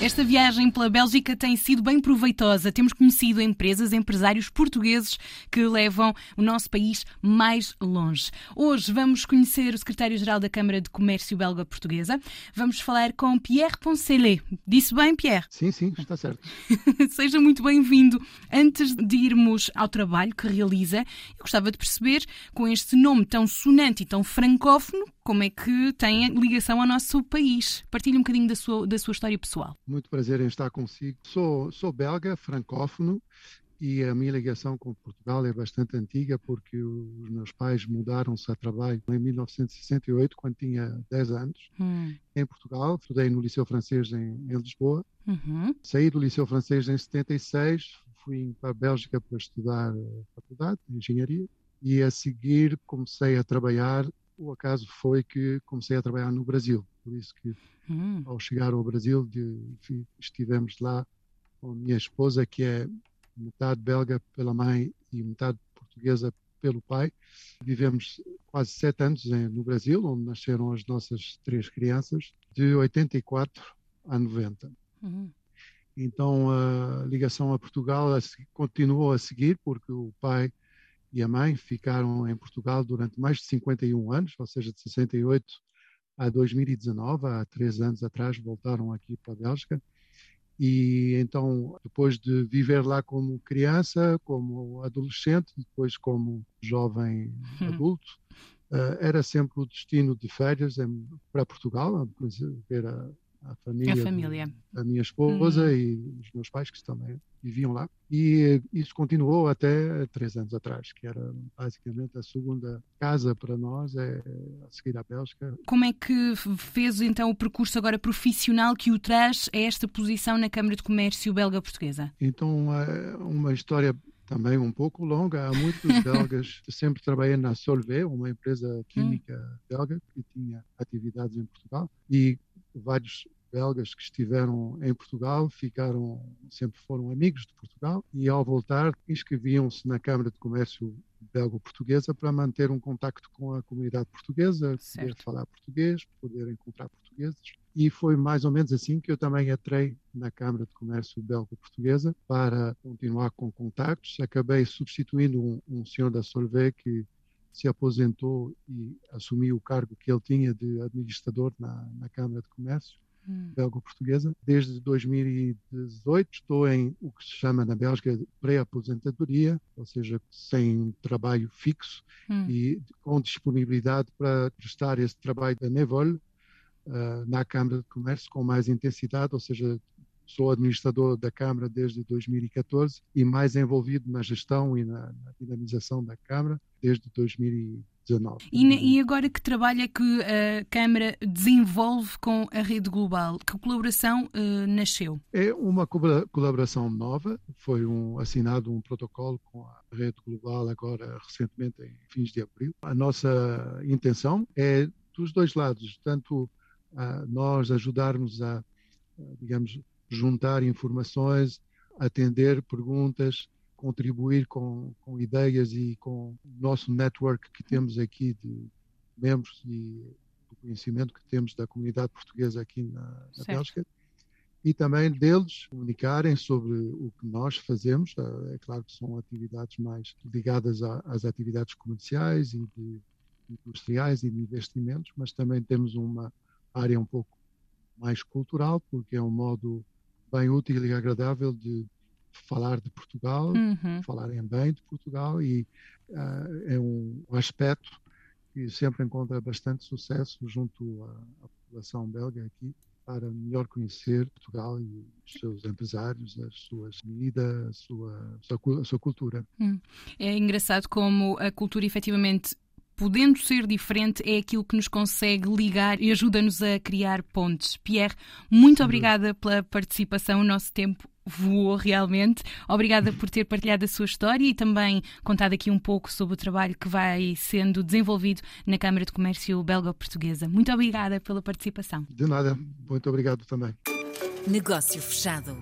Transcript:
Esta viagem pela Bélgica tem sido bem proveitosa. Temos conhecido empresas, empresários portugueses que levam o nosso país mais longe. Hoje vamos conhecer o secretário-geral da Câmara de Comércio Belga Portuguesa. Vamos falar com Pierre Poncelet. Disse bem, Pierre? Sim, sim, está certo. Seja muito bem-vindo. Antes de irmos ao trabalho que realiza, eu gostava de perceber, com este nome tão sonante e tão francófono, como é que tem ligação ao nosso país. Partilhe um bocadinho da sua, da sua história pessoal. Muito prazer em estar consigo. Sou, sou belga, francófono, e a minha ligação com Portugal é bastante antiga porque os meus pais mudaram-se a trabalho em 1968, quando tinha 10 anos, hum. em Portugal. Estudei no Liceu Francês em, em Lisboa. Uhum. Saí do Liceu Francês em 76, fui para a Bélgica para estudar faculdade de engenharia e a seguir comecei a trabalhar o acaso foi que comecei a trabalhar no Brasil. Por isso que, hum. ao chegar ao Brasil, de, estivemos lá com a minha esposa, que é metade belga pela mãe e metade portuguesa pelo pai. Vivemos quase sete anos em, no Brasil, onde nasceram as nossas três crianças, de 84 a 90. Uhum. Então a ligação a Portugal continuou a seguir, porque o pai e a mãe ficaram em Portugal durante mais de 51 anos, ou seja, de 68 a 2019, há três anos atrás, voltaram aqui para a Bélgica. E então, depois de viver lá como criança, como adolescente, depois como jovem hum. adulto, uh, era sempre o destino de férias para Portugal, ver a, a família, a família. da minha esposa uhum. e os meus pais que também viviam lá. E isso continuou até três anos atrás, que era basicamente a segunda casa para nós, é, a seguir à Bélgica. Como é que fez então o percurso agora profissional que o traz a esta posição na Câmara de Comércio belga-portuguesa? Então, é uma história também um pouco longa. Há muitos belgas. Eu sempre trabalhei na Solvay, uma empresa química hum. belga que tinha atividades em Portugal. E vários belgas que estiveram em Portugal ficaram sempre foram amigos de Portugal e ao voltar inscreviam-se na Câmara de Comércio belgo-portuguesa para manter um contacto com a comunidade portuguesa, certo. poder falar português, poder encontrar portugueses. E foi mais ou menos assim que eu também entrei na Câmara de Comércio belgo-portuguesa para continuar com contactos. Acabei substituindo um, um senhor da Solvay que se aposentou e assumiu o cargo que ele tinha de administrador na, na Câmara de Comércio hum. belgo-portuguesa. Desde 2018 estou em o que se chama na Bélgica pré-aposentadoria, ou seja, sem trabalho fixo hum. e com disponibilidade para prestar esse trabalho da Nevol uh, na Câmara de Comércio com mais intensidade, ou seja, sou administrador da Câmara desde 2014 e mais envolvido na gestão e na, na dinamização da Câmara desde 2019. E, e, agora que trabalho é que a Câmara desenvolve com a rede global? Que colaboração uh, nasceu? É uma colaboração nova, foi um, assinado um protocolo com a rede global agora recentemente em fins de abril. A nossa intenção é dos dois lados, tanto uh, nós ajudarmos a, digamos, juntar informações, atender perguntas, contribuir com, com ideias e com o nosso network que temos aqui de membros e do conhecimento que temos da comunidade portuguesa aqui na, na Bélgica e também deles comunicarem sobre o que nós fazemos. É claro que são atividades mais ligadas às atividades comerciais e de industriais e de investimentos, mas também temos uma área um pouco mais cultural, porque é um modo bem útil e agradável de falar de Portugal, uhum. falarem bem de Portugal e uh, é um, aspecto que sempre encontra bastante sucesso junto à, à, população belga aqui para melhor conhecer Portugal e os seus empresários, as suas comidas, a sua, a sua, a sua cultura. Hum. É engraçado como a cultura efetivamente podendo ser diferente, é aquilo que nos consegue ligar e ajuda-nos a criar pontes. Pierre, muito Sim. obrigada pela participação. O nosso tempo voou realmente. Obrigada por ter partilhado a sua história e também contado aqui um pouco sobre o trabalho que vai sendo desenvolvido na Câmara de Comércio Belga-Portuguesa. Muito obrigada pela participação. De nada. Muito obrigado também. Negócio fechado.